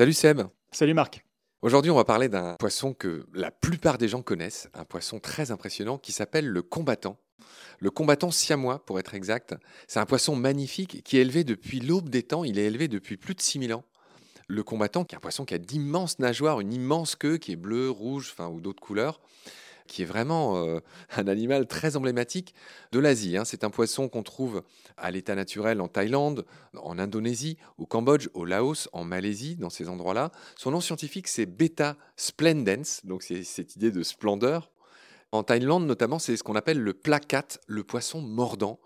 Salut Seb. Salut Marc. Aujourd'hui, on va parler d'un poisson que la plupart des gens connaissent, un poisson très impressionnant qui s'appelle le combattant. Le combattant siamois, pour être exact. C'est un poisson magnifique qui est élevé depuis l'aube des temps. Il est élevé depuis plus de 6000 ans. Le combattant, qui est un poisson qui a d'immenses nageoires, une immense queue qui est bleue, rouge, enfin, ou d'autres couleurs, qui est vraiment euh, un animal très emblématique de l'Asie. hein. C'est un poisson qu'on trouve à l'état naturel en Thaïlande, en Indonésie, au Cambodge, au Laos, en Malaisie, dans ces endroits-là. Son nom scientifique, c'est Beta splendens, donc c'est cette idée de splendeur. En Thaïlande, notamment, c'est ce qu'on appelle le placat, le poisson mordant.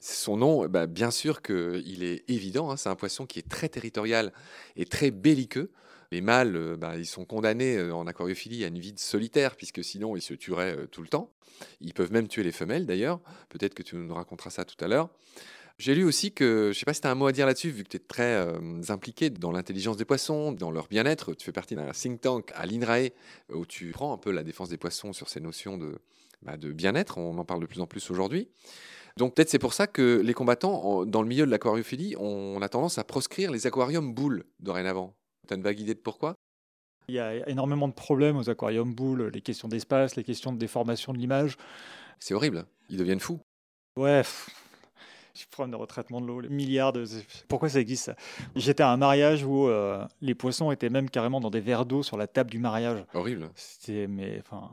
Son nom, bah, bien sûr qu'il est évident, hein, c'est un poisson qui est très territorial et très belliqueux. Les mâles, bah, ils sont condamnés euh, en aquariophilie à une vie solitaire, puisque sinon ils se tueraient euh, tout le temps. Ils peuvent même tuer les femelles d'ailleurs. Peut-être que tu nous raconteras ça tout à l'heure. J'ai lu aussi que, je ne sais pas si tu as un mot à dire là-dessus, vu que tu es très impliqué dans l'intelligence des poissons, dans leur bien-être. Tu fais partie d'un think tank à l'INRAE, où tu prends un peu la défense des poissons sur ces notions de, bah, bien-être. On en parle de plus en plus aujourd'hui. Donc peut-être c'est pour ça que les combattants, dans le milieu de l'aquariophilie, on a tendance à proscrire les aquariums boules dorénavant. Tu as une vague idée de pourquoi? Il y a énormément de problèmes aux aquariums boules, les questions d'espace, les questions de déformation de l'image. C'est horrible. Ils deviennent fous. Ouais, je prends de retraitement de l'eau, les milliards de... Pourquoi ça existe ça? J'étais à un mariage où euh, les poissons étaient même carrément dans des verres d'eau sur la table du mariage. Horrible. C'était... Mais enfin...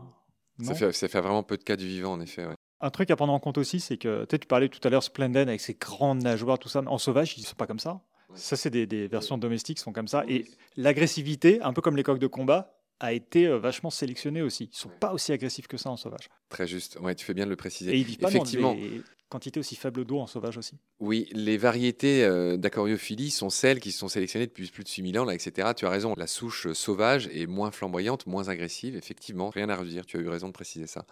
Ça fait, ça fait vraiment peu de cas du vivant, en effet. ouais. Un truc à prendre en compte aussi, c'est que tu parlais tout à l'heure Splendid avec ses grandes nageoires, tout ça. En sauvage, ils ne sont pas comme ça. Ouais. Ça, c'est des, des versions domestiques qui sont comme ça. Et l'agressivité, un peu comme les coqs de combat, a été euh, vachement sélectionnée aussi. Ils sont Ouais. pas aussi agressifs que ça en sauvage. Très juste. Ouais, tu fais bien de le préciser. Et ils vivent pas dans Effectivement. des quantités aussi faibles d'eau en sauvage aussi. Oui, les variétés euh, d'aquariophilie sont celles qui sont sélectionnées depuis plus de 6000 ans, là, etc. Tu as raison, la souche sauvage est moins flamboyante, moins agressive, effectivement, rien à redire, tu as eu raison de préciser ça.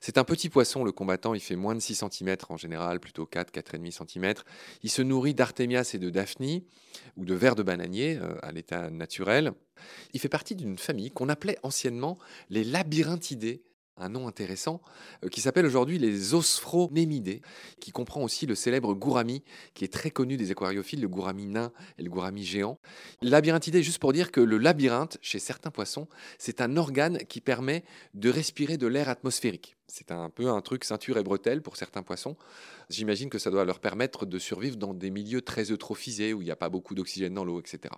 C'est un petit poisson, le combattant, il fait moins de 6 cm en général, plutôt 4, 4,5 cm. Il se nourrit d'artémias et de daphnie, ou de vers de bananier euh, à l'état naturel. Il fait partie d'une famille qu'on appelait anciennement les labyrinthidés, un nom intéressant, euh, qui s'appelle aujourd'hui les osphonémidés, qui comprend aussi le célèbre gourami, qui est très connu des aquariophiles, le gourami nain et le gourami géant. Labyrinthidé, juste pour dire que le labyrinthe, chez certains poissons, c'est un organe qui permet de respirer de l'air atmosphérique. C'est un peu un truc ceinture et bretelle pour certains poissons. J'imagine que ça doit leur permettre de survivre dans des milieux très eutrophisés où il n'y a pas beaucoup d'oxygène dans l'eau, etc.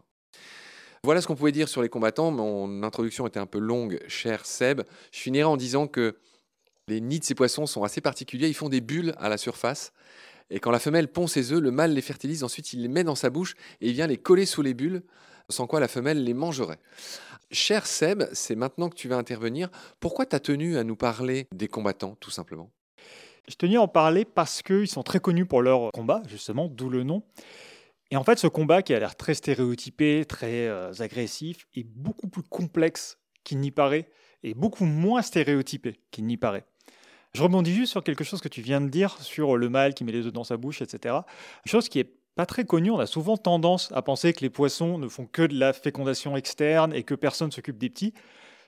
Voilà ce qu'on pouvait dire sur les combattants. Mon introduction était un peu longue, cher Seb. Je finirai en disant que les nids de ces poissons sont assez particuliers. Ils font des bulles à la surface. Et quand la femelle pond ses œufs, le mâle les fertilise. Ensuite, il les met dans sa bouche et il vient les coller sous les bulles, sans quoi la femelle les mangerait. Cher Seb, c'est maintenant que tu vas intervenir. Pourquoi tu as tenu à nous parler des combattants, tout simplement? Je tenais à en parler parce qu'ils sont très connus pour leur combat, justement, d'où le nom. Et en fait, ce combat qui a l'air très stéréotypé, très euh, agressif, est beaucoup plus complexe qu'il n'y paraît, et beaucoup moins stéréotypé qu'il n'y paraît. Je rebondis juste sur quelque chose que tu viens de dire sur le mâle qui met les œufs dans sa bouche, etc. Une chose qui est pas très connue, on a souvent tendance à penser que les poissons ne font que de la fécondation externe et que personne s'occupe des petits.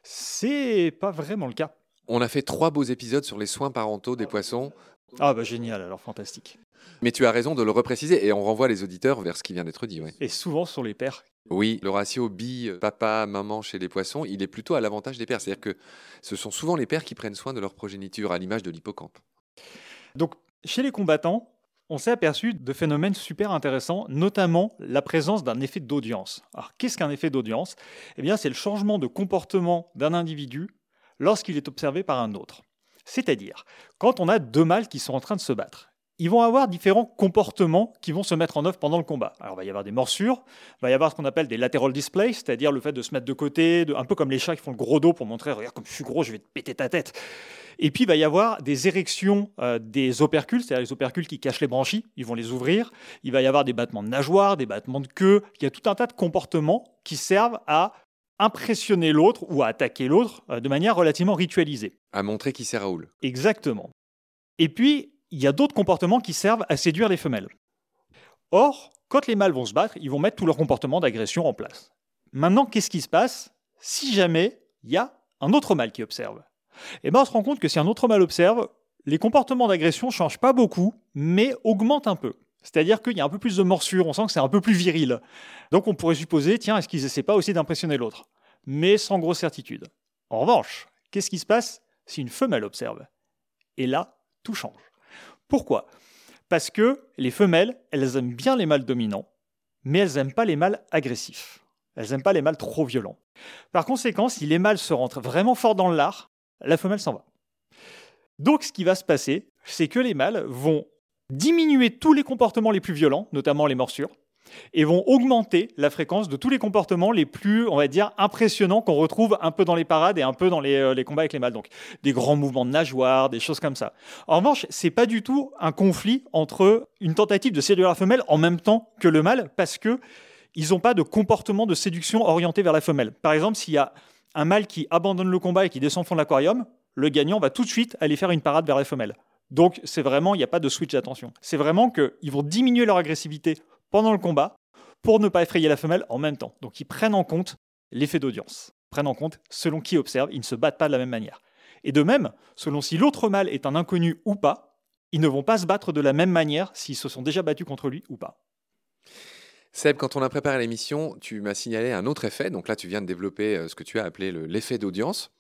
C'est pas vraiment le cas. On a fait trois beaux épisodes sur les soins parentaux des poissons. Ah bah génial, alors fantastique. Mais tu as raison de le repréciser et on renvoie les auditeurs vers ce qui vient d'être dit. ouais. Et souvent sur les pères. Oui, le ratio bi, euh, papa, maman chez les poissons, il est plutôt à l'avantage des pères. C'est-à-dire que ce sont souvent les pères qui prennent soin de leur progéniture, à l'image de l'hippocampe. Donc, chez les combattants, on s'est aperçu de phénomènes super intéressants, notamment la présence d'un effet d'audience. Alors, qu'est-ce qu'un effet d'audience? Eh bien, c'est le changement de comportement d'un individu lorsqu'il est observé par un autre. C'est-à-dire, quand on a deux mâles qui sont en train de se battre, ils vont avoir différents comportements qui vont se mettre en œuvre pendant le combat. Alors, il va y avoir des morsures, il va y avoir ce qu'on appelle des lateral displays, c'est-à-dire le fait de se mettre de côté, de- un peu comme les chats qui font le gros dos pour montrer, regarde comme je suis gros, je vais te péter ta tête. Et puis, il va y avoir des érections euh, des opercules, c'est-à-dire les opercules qui cachent les branchies, ils vont les ouvrir. Il va y avoir des battements de nageoires, des battements de queue. Il y a tout un tas de comportements qui servent à impressionner l'autre ou à attaquer l'autre euh, de manière relativement ritualisée. À montrer qui c'est Raoul. Exactement. Et puis, il y a d'autres comportements qui servent à séduire les femelles. Or, quand les mâles vont se battre, ils vont mettre tout leur comportement d'agression en place. Maintenant, qu'est-ce qui se passe? Si jamais il y a un autre mâle qui observe Et ben on se rend compte que si un autre mâle observe, les comportements d'agression ne changent pas beaucoup, mais augmentent un peu. C'est-à-dire qu'il y a un peu plus de morsure, on sent que c'est un peu plus viril. Donc on pourrait supposer, tiens, est-ce qu'ils essaient pas aussi d'impressionner l'autre? Mais sans grosse certitude. En revanche, qu'est-ce qui se passe si une femelle observe? Et là, tout change. Pourquoi? Parce que les femelles, elles aiment bien les mâles dominants, mais elles n'aiment pas les mâles agressifs. Elles n'aiment pas les mâles trop violents. Par conséquent, si les mâles se rentrent vraiment fort dans le lard, la femelle s'en va. Donc ce qui va se passer, c'est que les mâles vont diminuer tous les comportements les plus violents, notamment les morsures, et vont augmenter la fréquence de tous les comportements les plus, on va dire, impressionnants qu'on retrouve un peu dans les parades et un peu dans les, euh, combats avec les mâles. Donc des grands mouvements de nageoires, des choses comme ça. En revanche, c'est pas du tout un conflit entre une tentative de séduire la femelle en même temps que le mâle, parce que ils n'ont pas de comportement de séduction orienté vers la femelle. Par exemple, s'il y a un mâle qui abandonne le combat et qui descend au fond de l'aquarium, le gagnant va tout de suite aller faire une parade vers la femelle. Donc c'est vraiment, il n'y a pas de switch d'attention. C'est vraiment qu'ils vont diminuer leur agressivité pendant le combat pour ne pas effrayer la femelle en même temps. Donc ils prennent en compte l'effet d'audience. Prennent en compte selon qui observe, ils ne se battent pas de la même manière. Et de même, selon si l'autre mâle est un inconnu ou pas, ils ne vont pas se battre de la même manière s'ils se sont déjà battus contre lui ou pas. Seb, quand on a préparé l'émission, tu m'as signalé un autre effet. Donc là, tu viens de développer euh, ce que tu as appelé l'effet d'audience.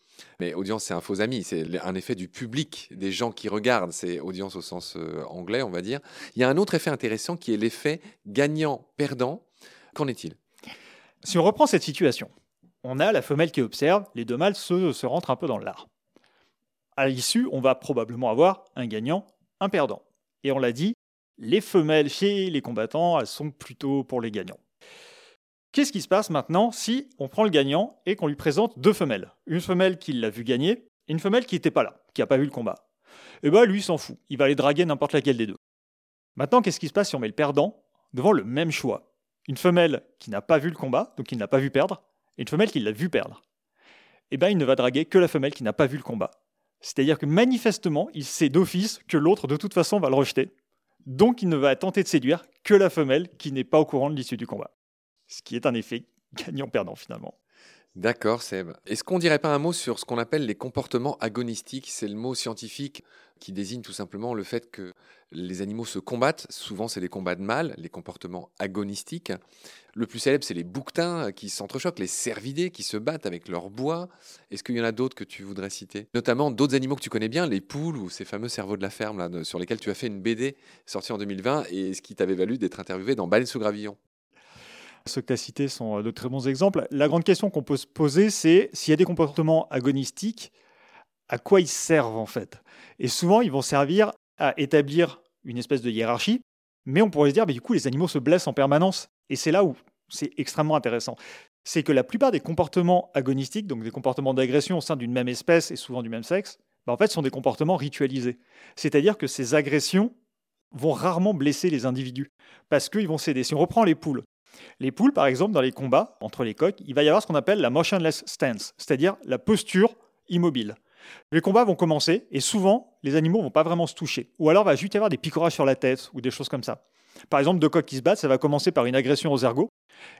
Mais audience, c'est un faux ami, c'est un effet du public, des gens qui regardent, c'est audience au sens euh, anglais, on va dire. Il y a un autre effet intéressant qui est l'effet gagnant-perdant. Qu'en est-il? Si on reprend cette situation, on a la femelle qui observe, les deux mâles se, se rentrent un peu dans l'art. À l'issue, on va probablement avoir un gagnant, un perdant. Et on l'a dit, les femelles chez les combattants, elles sont plutôt pour les gagnants. Qu'est-ce qui se passe maintenant si on prend le gagnant et qu'on lui présente deux femelles? Une femelle qui l'a vu gagner et une femelle qui n'était pas là, qui n'a pas vu le combat. Eh bien, lui, s'en fout. Il va aller draguer n'importe laquelle des deux. Maintenant, qu'est-ce qui se passe si on met le perdant devant le même choix? Une femelle qui n'a pas vu le combat, donc qui ne l'a pas vu perdre, et une femelle qui l'a vu perdre. Eh bien, il ne va draguer que la femelle qui n'a pas vu le combat. C'est-à-dire que manifestement, il sait d'office que l'autre, de toute façon, va le rejeter. Donc, il ne va tenter de séduire que la femelle qui n'est pas au courant de l'issue du combat ce qui est un effet gagnant-perdant finalement. D'accord, Seb. Est-ce qu'on dirait pas un mot sur ce qu'on appelle les comportements agonistiques? C'est le mot scientifique qui désigne tout simplement le fait que les animaux se combattent. Souvent, c'est les combats de mâles, les comportements agonistiques. Le plus célèbre, c'est les bouquetins qui s'entrechoquent, les cervidés qui se battent avec leur bois. Est-ce qu'il y en a d'autres que tu voudrais citer? Notamment d'autres animaux que tu connais bien, les poules ou ces fameux cerveaux de la ferme sur lesquels tu as fait une BD sortie en 2020 et ce qui t'avait valu d'être interviewé dans Baleine sous gravillon. Ceux que tu as cités sont euh, de très bons exemples. La grande question qu'on peut se poser, c'est s'il y a des comportements agonistiques, à quoi ils servent en fait? Et souvent, ils vont servir à établir une espèce de hiérarchie, mais on pourrait se dire, mais du coup, les animaux se blessent en permanence. Et c'est là où c'est extrêmement intéressant. C'est que la plupart des comportements agonistiques, donc des comportements d'agression au sein d'une même espèce et souvent du même sexe, bah, en fait, sont des comportements ritualisés. C'est-à-dire que ces agressions vont rarement blesser les individus, parce qu'ils vont céder. Si on reprend les poules, les poules, par exemple, dans les combats entre les coqs, il va y avoir ce qu'on appelle la motionless stance, c'est-à-dire la posture immobile. Les combats vont commencer et souvent, les animaux vont pas vraiment se toucher. Ou alors, il va juste y avoir des picorages sur la tête ou des choses comme ça. Par exemple, deux coqs qui se battent, ça va commencer par une agression aux ergots.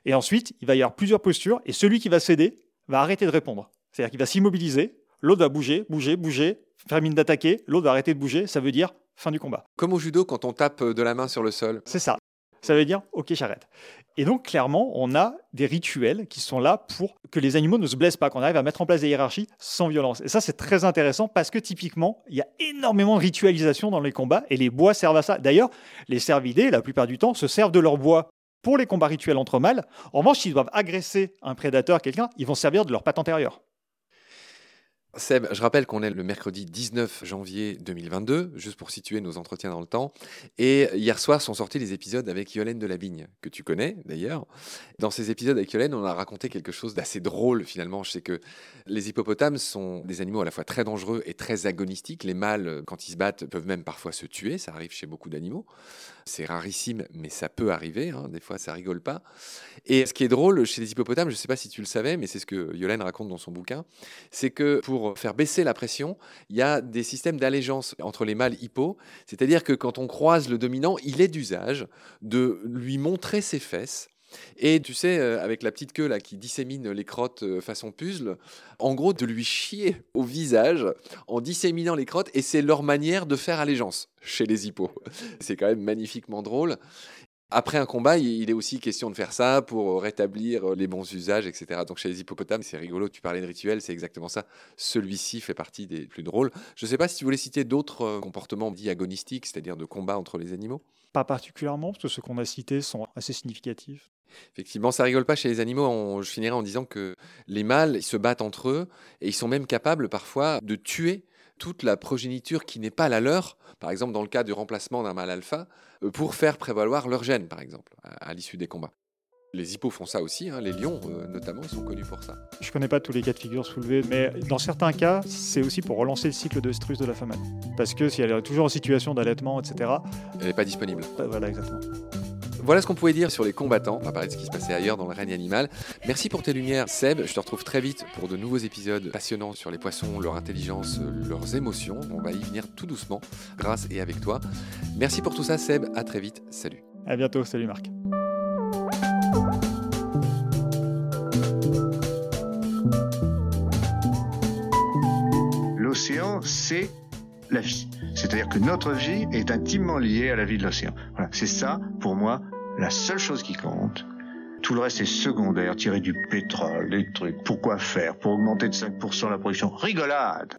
Et ensuite, il va y avoir plusieurs postures et celui qui va céder va arrêter de répondre. C'est-à-dire qu'il va s'immobiliser, l'autre va bouger, bouger, bouger, faire mine d'attaquer, l'autre va arrêter de bouger, ça veut dire fin du combat. Comme au judo quand on tape de la main sur le sol. C'est ça. Ça veut dire, ok, j'arrête. Et donc, clairement, on a des rituels qui sont là pour que les animaux ne se blessent pas, qu'on arrive à mettre en place des hiérarchies sans violence. Et ça, c'est très intéressant parce que typiquement, il y a énormément de ritualisation dans les combats et les bois servent à ça. D'ailleurs, les cervidés, la plupart du temps, se servent de leur bois pour les combats rituels entre mâles. En revanche, s'ils doivent agresser un prédateur, quelqu'un, ils vont servir de leur patte antérieure. Seb, je rappelle qu'on est le mercredi 19 janvier 2022, juste pour situer nos entretiens dans le temps. Et hier soir sont sortis les épisodes avec Yolène Delabigne, que tu connais d'ailleurs. Dans ces épisodes avec Yolène, on a raconté quelque chose d'assez drôle finalement. Je sais que les hippopotames sont des animaux à la fois très dangereux et très agonistiques. Les mâles, quand ils se battent, peuvent même parfois se tuer. Ça arrive chez beaucoup d'animaux. C'est rarissime, mais ça peut arriver. Hein. Des fois, ça rigole pas. Et ce qui est drôle chez les hippopotames, je ne sais pas si tu le savais, mais c'est ce que Yolène raconte dans son bouquin, c'est que pour faire baisser la pression, il y a des systèmes d'allégeance entre les mâles hippo. C'est-à-dire que quand on croise le dominant, il est d'usage de lui montrer ses fesses Et tu sais, euh, avec la petite queue là qui dissémine les crottes euh, façon puzzle, en gros de lui chier au visage en disséminant les crottes, et c'est leur manière de faire allégeance chez les hippos. C'est quand même magnifiquement drôle. Après un combat, il est aussi question de faire ça pour rétablir les bons usages, etc. Donc chez les hippopotames, c'est rigolo, tu parlais de rituel, c'est exactement ça. Celui-ci fait partie des plus drôles. Je ne sais pas si tu voulais citer d'autres euh, comportements dits agonistiques, c'est-à-dire de combat entre les animaux. Pas particulièrement, parce que ceux qu'on a cités sont assez significatifs. Effectivement, ça rigole pas chez les animaux. je finirai en disant que les mâles ils se battent entre eux et ils sont même capables parfois de tuer toute la progéniture qui n'est pas la leur, par exemple dans le cas du remplacement d'un mâle alpha, euh, pour faire prévaloir leur gène, par exemple, à, l'issue des combats. Les hippos font ça aussi, hein, les lions euh, notamment, sont connus pour ça. Je connais pas tous les cas de figure soulevés, mais dans certains cas, c'est aussi pour relancer le cycle de strus de la femelle. Parce que si elle est toujours en situation d'allaitement, etc. Elle n'est pas disponible. Voilà, exactement. Voilà ce qu'on pouvait dire sur les combattants. On va parler de ce qui se passait ailleurs dans le règne animal. Merci pour tes lumières, Seb. Je te retrouve très vite pour de nouveaux épisodes passionnants sur les poissons, leur intelligence, leurs émotions. On va y venir tout doucement, grâce et avec toi. Merci pour tout ça, Seb. À très vite. Salut. À bientôt. Salut, Marc. L'océan, c'est la vie. C'est-à-dire que notre vie est intimement liée à la vie de l'océan. Voilà, c'est ça, pour moi, la seule chose qui compte. Tout le reste est secondaire, tirer du pétrole, des trucs. Pourquoi faire? Pour augmenter de 5% la production Rigolade